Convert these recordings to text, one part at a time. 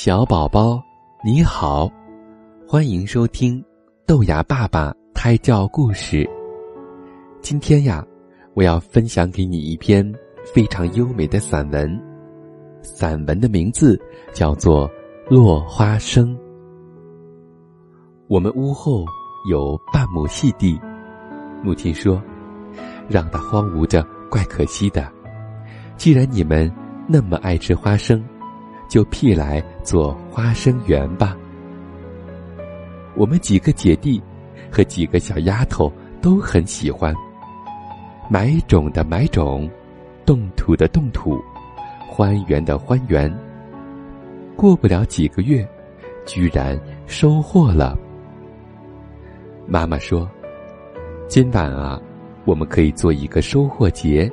小宝宝，你好，欢迎收听豆芽爸爸胎教故事。今天呀，我要分享给你一篇非常优美的散文，散文的名字叫做《落花生》。我们屋后有半亩细地，母亲说：“让它荒芜着，怪可惜的。既然你们那么爱吃花生。”就辟来做花生园吧。我们几个姐弟和几个小丫头都很喜欢。买种的买种，动土的动土，欢园的欢园。过不了几个月，居然收获了。妈妈说：“今晚啊，我们可以做一个收获节，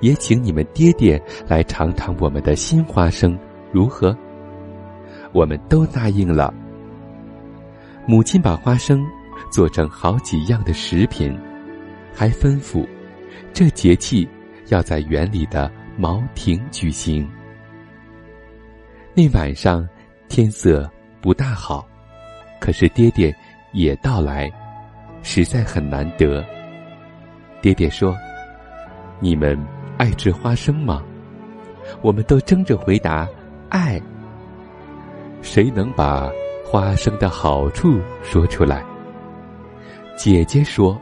也请你们爹爹来尝尝我们的新花生。”如何？我们都答应了。母亲把花生做成好几样的食品，还吩咐这节气要在园里的茅亭举行。那晚上天色不大好，可是爹爹也到来，实在很难得。爹爹说：“你们爱吃花生吗？”我们都争着回答。爱，谁能把花生的好处说出来？姐姐说，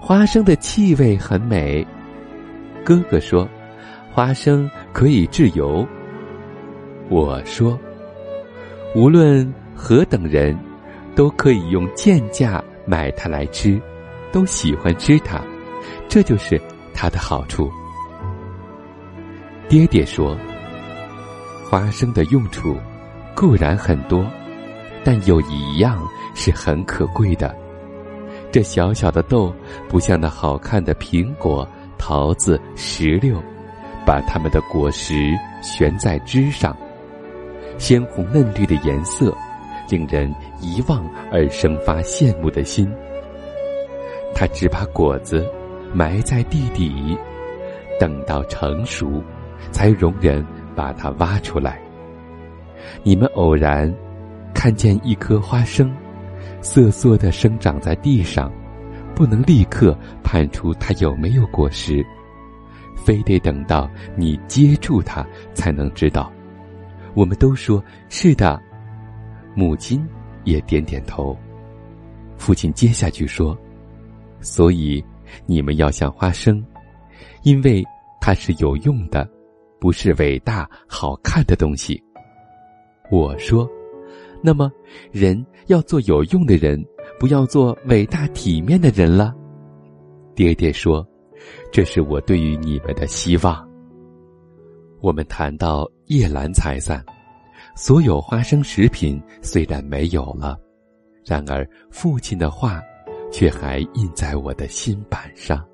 花生的气味很美。哥哥说，花生可以制油。我说，无论何等人，都可以用贱价买它来吃，都喜欢吃它，这就是它的好处。爹爹说。花生的用处固然很多，但有一样是很可贵的。这小小的豆不像那好看的苹果、桃子、石榴，把它们的果实悬在枝上，鲜红嫩绿的颜色，令人一望而生发羡慕的心。它只把果子埋在地底，等到成熟，才容忍。把它挖出来。你们偶然看见一颗花生，瑟瑟的生长在地上，不能立刻判出它有没有果实，非得等到你接住它才能知道。我们都说是的，母亲也点点头。父亲接下去说：“所以你们要像花生，因为它是有用的。”不是伟大好看的东西。我说，那么人要做有用的人，不要做伟大体面的人了。爹爹说，这是我对于你们的希望。我们谈到夜阑才散，所有花生食品虽然没有了，然而父亲的话却还印在我的心板上。